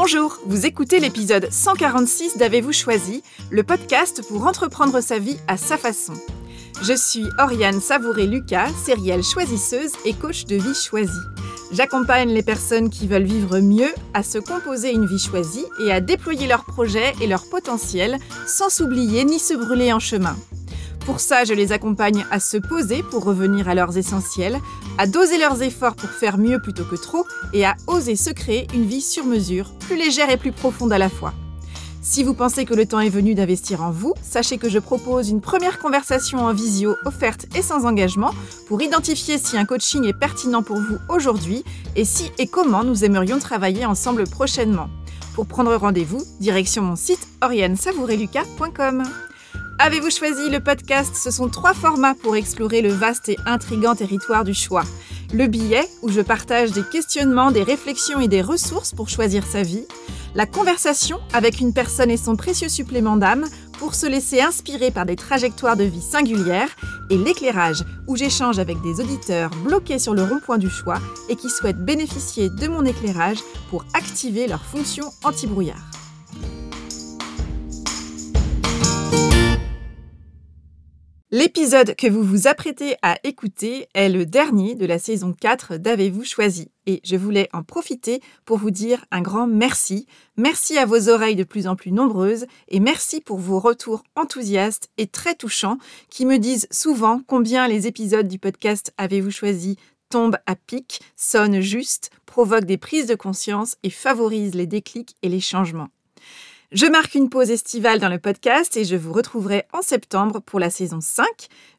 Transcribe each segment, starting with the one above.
Bonjour, vous écoutez l'épisode 146 d'Avez-vous choisi, le podcast pour entreprendre sa vie à sa façon. Je suis Oriane Savouré-Lucas, sérielle choisisseuse et coach de vie choisie. J'accompagne les personnes qui veulent vivre mieux à se composer une vie choisie et à déployer leurs projets et leur potentiel sans s'oublier ni se brûler en chemin. Pour ça, je les accompagne à se poser pour revenir à leurs essentiels, à doser leurs efforts pour faire mieux plutôt que trop et à oser se créer une vie sur mesure, plus légère et plus profonde à la fois. Si vous pensez que le temps est venu d'investir en vous, sachez que je propose une première conversation en visio offerte et sans engagement pour identifier si un coaching est pertinent pour vous aujourd'hui et si et comment nous aimerions travailler ensemble prochainement. Pour prendre rendez-vous, direction mon site oriansavoureluca.com. Avez-vous choisi le podcast? Ce sont trois formats pour explorer le vaste et intrigant territoire du choix. Le billet, où je partage des questionnements, des réflexions et des ressources pour choisir sa vie. La conversation avec une personne et son précieux supplément d'âme pour se laisser inspirer par des trajectoires de vie singulières. Et l'éclairage, où j'échange avec des auditeurs bloqués sur le rond-point du choix et qui souhaitent bénéficier de mon éclairage pour activer leur fonction anti-brouillard. L'épisode que vous vous apprêtez à écouter est le dernier de la saison 4 d'Avez-vous choisi? Et je voulais en profiter pour vous dire un grand merci. Merci à vos oreilles de plus en plus nombreuses et merci pour vos retours enthousiastes et très touchants qui me disent souvent combien les épisodes du podcast Avez-vous choisi tombent à pic, sonnent juste, provoquent des prises de conscience et favorisent les déclics et les changements. Je marque une pause estivale dans le podcast et je vous retrouverai en septembre pour la saison 5.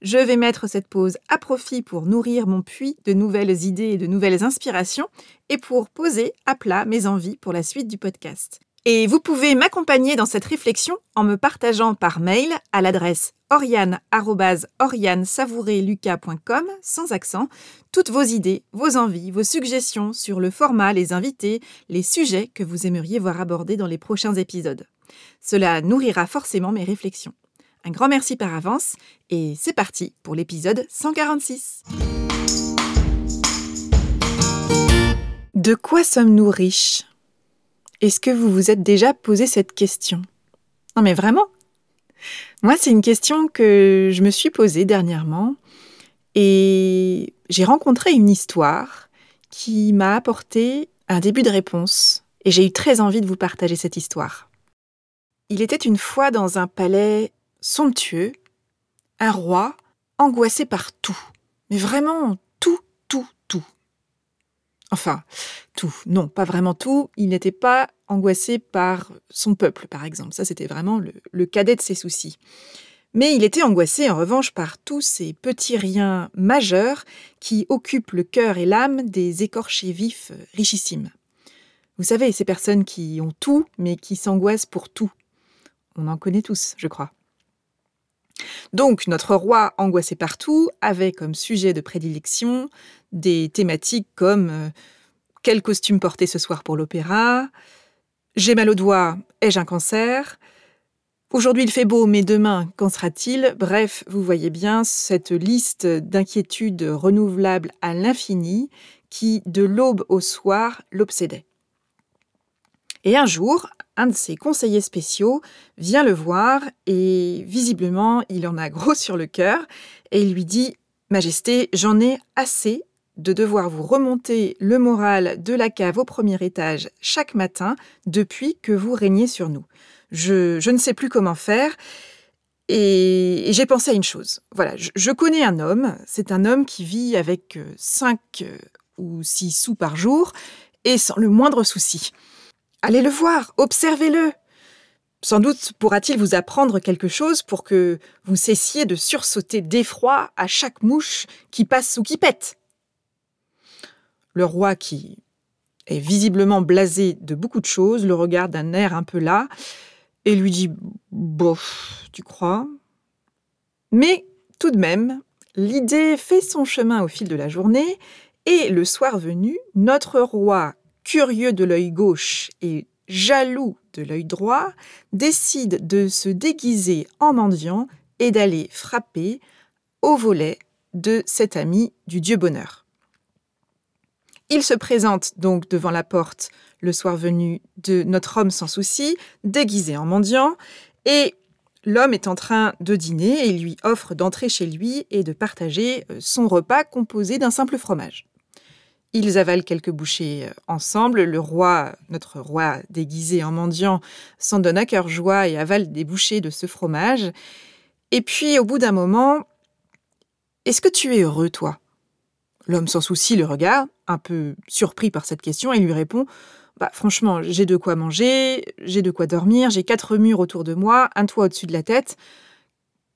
Je vais mettre cette pause à profit pour nourrir mon puits de nouvelles idées et de nouvelles inspirations et pour poser à plat mes envies pour la suite du podcast. Et vous pouvez m'accompagner dans cette réflexion en me partageant par mail à l'adresse oriane.oriane-savoureluca.com sans accent toutes vos idées, vos envies, vos suggestions sur le format, les invités, les sujets que vous aimeriez voir abordés dans les prochains épisodes. Cela nourrira forcément mes réflexions. Un grand merci par avance et c'est parti pour l'épisode 146. De quoi sommes-nous riches? Est-ce que vous vous êtes déjà posé cette question? Non mais vraiment? Moi, c'est une question que je me suis posée dernièrement et j'ai rencontré une histoire qui m'a apporté un début de réponse et j'ai eu très envie de vous partager cette histoire. Il était une fois dans un palais somptueux, un roi angoissé par tout, mais vraiment tout, tout. Enfin, tout. Non, pas vraiment tout. Il n'était pas angoissé par son peuple, par exemple. Ça, c'était vraiment le, cadet de ses soucis. Mais il était angoissé, en revanche, par tous ces petits riens majeurs qui occupent le cœur et l'âme des écorchés vifs richissimes. Vous savez, ces personnes qui ont tout, mais qui s'angoissent pour tout. On en connaît tous, je crois. Donc notre roi angoissé partout avait comme sujet de prédilection des thématiques comme euh, quel costume porter ce soir pour l'opéra, j'ai mal au doigt, ai-je un cancer, Aujourd'hui il fait beau, mais demain, qu'en sera-t-il? Bref, vous voyez bien cette liste d'inquiétudes renouvelables à l'infini qui, de l'aube au soir, l'obsédait. Et un jour, un de ses conseillers spéciaux vient le voir et visiblement il en a gros sur le cœur et il lui dit Majesté, j'en ai assez de devoir vous remonter le moral de la cave au premier étage chaque matin depuis que vous régnez sur nous. Je, je ne sais plus comment faire et, j'ai pensé à une chose. Voilà, je, je connais un homme, c'est un homme qui vit avec 5 euh, euh, ou 6 sous par jour et sans le moindre souci. Allez le voir, observez-le. Sans doute pourra-t-il vous apprendre quelque chose pour que vous cessiez de sursauter d'effroi à chaque mouche qui passe ou qui pète. Le roi, qui est visiblement blasé de beaucoup de choses, le regarde d'un air un peu là et lui dit Bof, tu crois? Mais tout de même, l'idée fait son chemin au fil de la journée et le soir venu, notre roi curieux de l'œil gauche et jaloux de l'œil droit, décide de se déguiser en mendiant et d'aller frapper au volet de cet ami du dieu bonheur. Il se présente donc devant la porte le soir venu de notre homme sans souci, déguisé en mendiant, et l'homme est en train de dîner et lui offre d'entrer chez lui et de partager euh, son repas composé d'un simple fromage. Ils avalent quelques bouchées euh, ensemble. Le roi, notre roi déguisé en mendiant, s'en donne à cœur joie et avale des bouchées de ce fromage. Et puis, au bout d'un moment, Est-ce que tu es heureux, toi? L'homme sans souci le regarde, un peu surpris par cette question, et lui répond bah, Franchement, j'ai de quoi manger, j'ai de quoi dormir, j'ai quatre murs autour de moi, un toit au-dessus de la tête.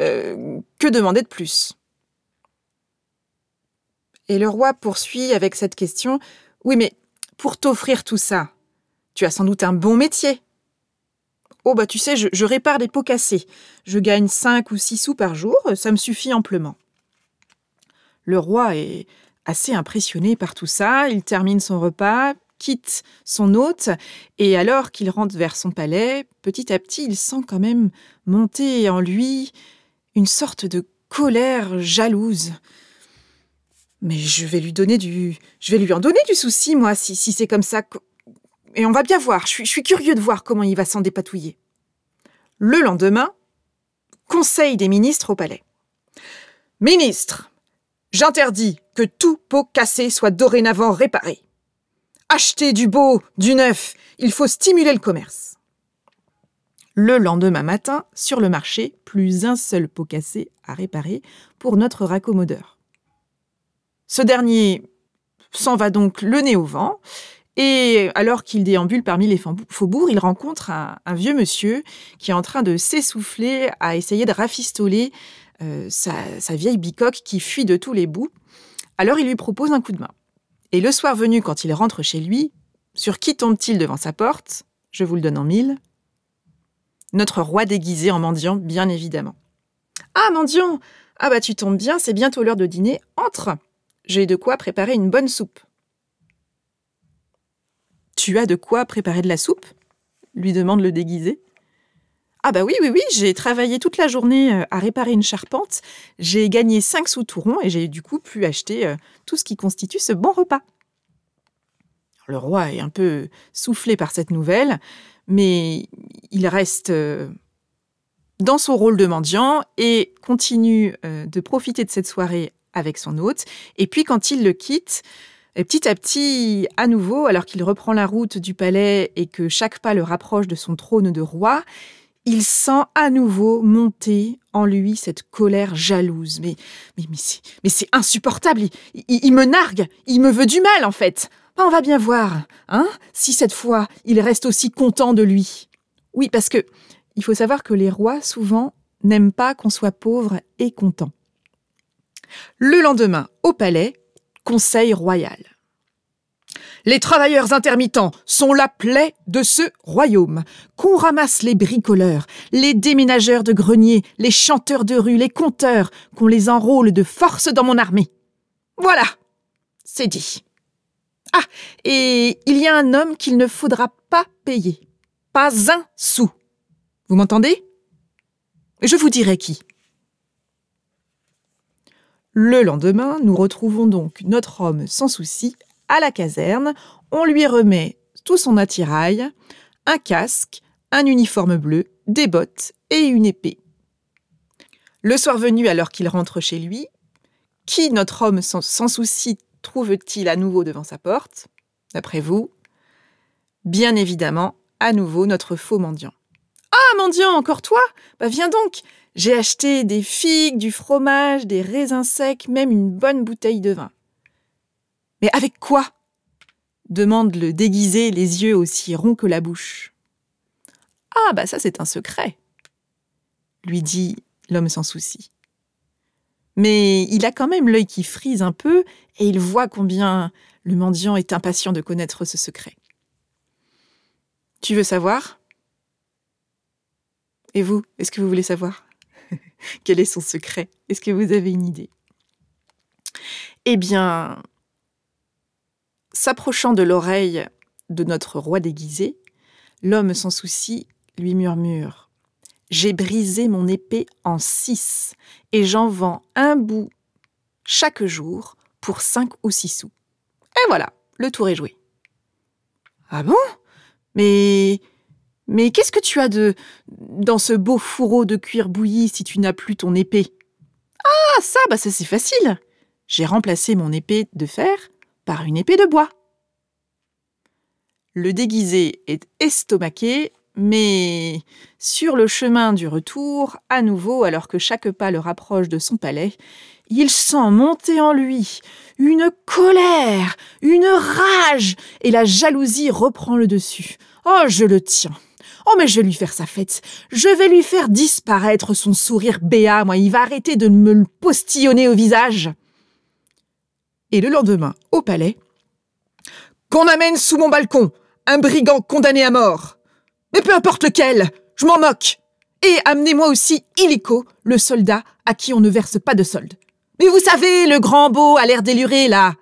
Euh, que demander de plus? Et le roi poursuit avec cette question Oui, mais pour t'offrir tout ça, tu as sans doute un bon métier. Oh, bah tu sais, je, répare des pots cassés. Je gagne cinq ou six sous par jour, ça me suffit amplement. Le roi est assez impressionné par tout ça. Il termine son repas, quitte son hôte, et alors qu'il rentre vers son palais, petit à petit, il sent quand même monter en lui une sorte de colère jalouse. Mais je vais lui donner du. Je vais lui en donner du souci, moi, si, c'est comme ça. Et on va bien voir. Je suis, je suis curieux de voir comment il va s'en dépatouiller. Le lendemain, Conseil des ministres au palais. Ministre, j'interdis que tout pot cassé soit dorénavant réparé. Achetez du beau, du neuf, il faut stimuler le commerce. Le lendemain matin, sur le marché, plus un seul pot cassé à réparer pour notre raccommodeur. Ce dernier s'en va donc le nez au vent. Et alors qu'il déambule parmi les faubourgs, il rencontre un, vieux monsieur qui est en train de s'essouffler à essayer de rafistoler euh, sa, sa, vieille bicoque qui fuit de tous les bouts. Alors il lui propose un coup de main. Et le soir venu, quand il rentre chez lui, sur qui tombe-t-il devant sa porte? Je vous le donne en mille. Notre roi déguisé en mendiant, bien évidemment. Ah, mendiant Ah bah tu tombes bien, c'est bientôt l'heure de dîner, entre j'ai de quoi préparer une bonne soupe. Tu as de quoi préparer de la soupe? lui demande le déguisé. Ah bah oui, oui, oui, j'ai travaillé toute la journée euh, à réparer une charpente, j'ai gagné 5 sous tout et j'ai du coup pu acheter euh, tout ce qui constitue ce bon repas. Le roi est un peu soufflé par cette nouvelle, mais il reste euh, dans son rôle de mendiant et continue de profiter de cette soirée avec son hôte. Et puis quand il le quitte, petit à petit, à nouveau, alors qu'il reprend la route du palais et que chaque pas le rapproche de son trône de roi, il sent à nouveau monter en lui cette colère jalouse. Mais, mais, mais c'est insupportable, il, me nargue, il me veut du mal en fait. on va bien voir, hein, si cette fois il reste aussi content de lui. Oui, parce que il faut savoir que les rois, souvent, n'aiment pas qu'on soit pauvre et content. Le lendemain, au palais, conseil royal. Les travailleurs intermittents sont la plaie de ce royaume. Qu'on ramasse les bricoleurs, les déménageurs de greniers, les chanteurs de rue, les conteurs, qu'on les enrôle de force dans mon armée. Voilà, c'est dit. Ah, et il y a un homme qu'il ne faudra pas payer. Pas un sou. Vous m'entendez? Je vous dirai qui. Le lendemain, nous retrouvons donc notre homme sans souci à la caserne. On lui remet tout son attirail, un casque, un uniforme bleu, des bottes et une épée. Le soir venu, alors qu'il rentre chez lui, qui notre homme sans, souci trouve-t-il à nouveau devant sa porte? D'après vous? Bien évidemment, à nouveau notre faux mendiant. Ah, mendiant, encore toi? Bah viens donc j'ai acheté des figues, du fromage, des raisins secs, même une bonne bouteille de vin. Mais avec quoi? demande le déguisé, les yeux aussi ronds que la bouche. Ah, bah ça c'est un secret, lui dit l'homme sans souci. Mais il a quand même l'œil qui frise un peu et il voit combien le mendiant est impatient de connaître ce secret. Tu veux savoir? Et vous, est-ce que vous voulez savoir? Quel est son secret? Est-ce que vous avez une idée? Eh bien, s'approchant de l'oreille de notre roi déguisé, l'homme sans souci lui murmure J'ai brisé mon épée en six, et j'en vends un bout chaque jour pour cinq ou six sous. Et voilà, le tour est joué. Ah bon? Mais. Mais qu'est-ce que tu as de. dans ce beau fourreau de cuir bouilli si tu n'as plus ton épée? Ah, ça, bah ça c'est facile J'ai remplacé mon épée de fer par une épée de bois. Le déguisé est estomaqué, mais sur le chemin du retour, à nouveau, alors que chaque pas le rapproche de son palais, il sent monter en lui une colère, une rage, et la jalousie reprend le dessus. Oh, je le tiens. Oh, mais je vais lui faire sa fête. Je vais lui faire disparaître son sourire béat, moi. Il va arrêter de me le postillonner au visage. Et le lendemain, au palais, qu'on amène sous mon balcon un brigand condamné à mort. Mais peu importe lequel, je m'en moque. Et amenez-moi aussi Illico, le soldat à qui on ne verse pas de solde. Mais vous savez, le grand beau a l'air déluré, là.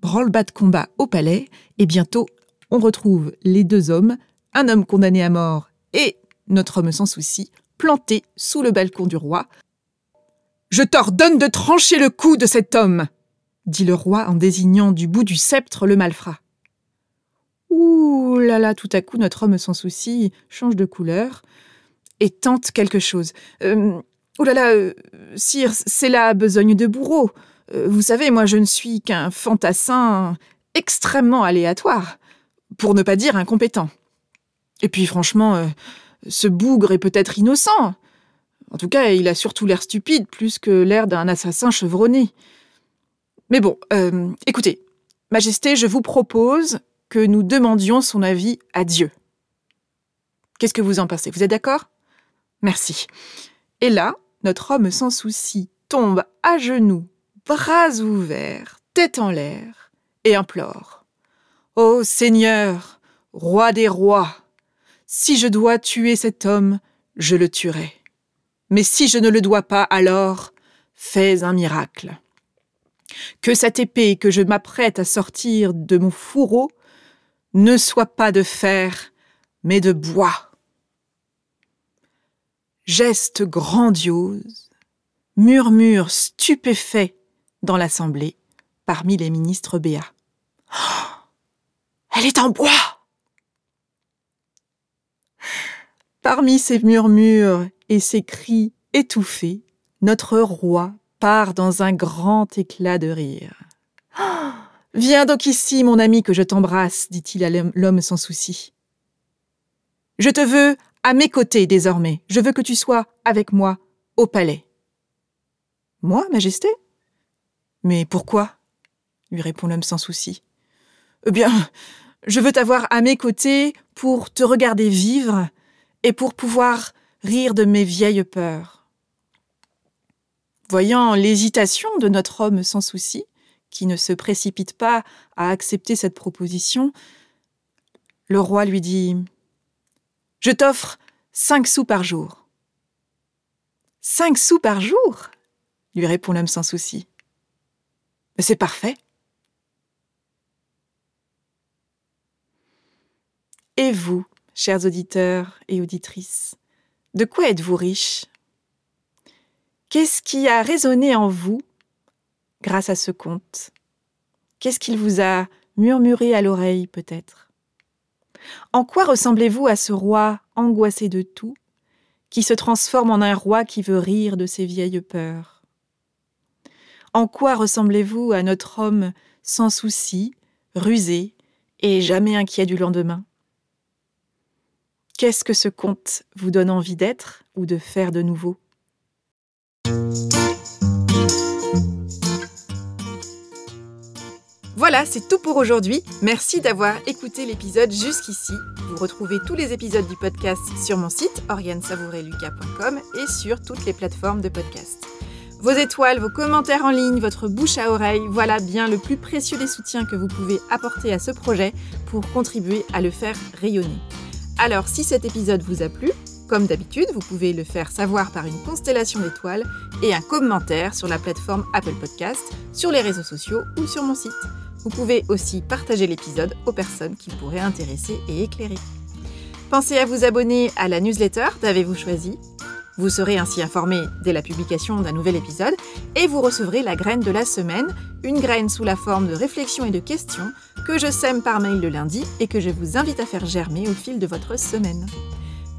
Branle-bas de combat au palais, et bientôt, on retrouve les deux hommes, un homme condamné à mort et notre homme sans souci, plantés sous le balcon du roi. Je t'ordonne de trancher le cou de cet homme, dit le roi en désignant du bout du sceptre le malfrat. Ouh là là, tout à coup, notre homme sans souci change de couleur et tente quelque chose. Euh, oh là là, euh, sire, c'est la besogne de bourreau. Euh, vous savez, moi, je ne suis qu'un fantassin extrêmement aléatoire, pour ne pas dire incompétent. Et puis, franchement, ce bougre est peut-être innocent. En tout cas, il a surtout l'air stupide, plus que l'air d'un assassin chevronné. Mais bon, écoutez, Majesté, je vous propose que nous demandions son avis à Dieu. Qu'est-ce que vous en pensez? Vous êtes d'accord? Merci. Et là, notre homme sans souci tombe à genoux, bras ouverts, tête en l'air, et implore. Ô Seigneur, roi des rois, si je dois tuer cet homme, je le tuerai. Mais si je ne le dois pas, alors fais un miracle. Que cette épée que je m'apprête à sortir de mon fourreau ne soit pas de fer, mais de bois. Geste grandiose, murmure stupéfait dans l'assemblée parmi les ministres béats. Oh, elle est en bois Parmi ces murmures et ces cris étouffés, notre roi part dans un grand éclat de rire. Viens donc ici, mon ami, que je t'embrasse, dit-il à l'homme sans souci. Je te veux à mes côtés désormais. Je veux que tu sois avec moi au palais. Moi, Majesté? Mais pourquoi? lui répond l'homme sans souci. Eh bien, je veux t'avoir à mes côtés pour te regarder vivre et pour pouvoir rire de mes vieilles peurs. Voyant l'hésitation de notre homme sans souci, qui ne se précipite pas à accepter cette proposition, le roi lui dit Je t'offre cinq sous par jour. Cinq sous par jour lui répond l'homme sans souci. Mais c'est parfait. Et vous, chers auditeurs et auditrices, de quoi êtes-vous riche Qu'est-ce qui a résonné en vous grâce à ce conte? Qu'est-ce qu'il vous a murmuré à l'oreille peut-être? En quoi ressemblez-vous à ce roi angoissé de tout, qui se transforme en un roi qui veut rire de ses vieilles peurs? En quoi ressemblez-vous à notre homme sans souci, rusé et jamais inquiet du lendemain? Qu'est-ce que ce conte vous donne envie d'être ou de faire de nouveau? Voilà, c'est tout pour aujourd'hui. Merci d'avoir écouté l'épisode jusqu'ici. Vous retrouvez tous les épisodes du podcast sur mon site oriansavoureluca.com et sur toutes les plateformes de podcast. Vos étoiles, vos commentaires en ligne, votre bouche à oreille, voilà bien le plus précieux des soutiens que vous pouvez apporter à ce projet pour contribuer à le faire rayonner. Alors, si cet épisode vous a plu, comme d'habitude, vous pouvez le faire savoir par une constellation d'étoiles et un commentaire sur la plateforme Apple Podcast, sur les réseaux sociaux ou sur mon site. Vous pouvez aussi partager l'épisode aux personnes qui pourraient intéresser et éclairer. Pensez à vous abonner à la newsletter d'Avez-vous choisi? Vous serez ainsi informé dès la publication d'un nouvel épisode et vous recevrez la graine de la semaine, une graine sous la forme de réflexions et de questions que je sème par mail le lundi et que je vous invite à faire germer au fil de votre semaine.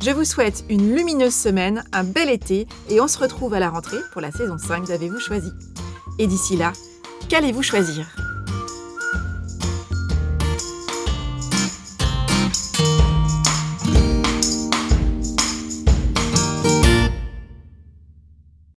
Je vous souhaite une lumineuse semaine, un bel été et on se retrouve à la rentrée pour la saison 5 d'Avez-vous choisi? Et d'ici là, qu'allez-vous choisir?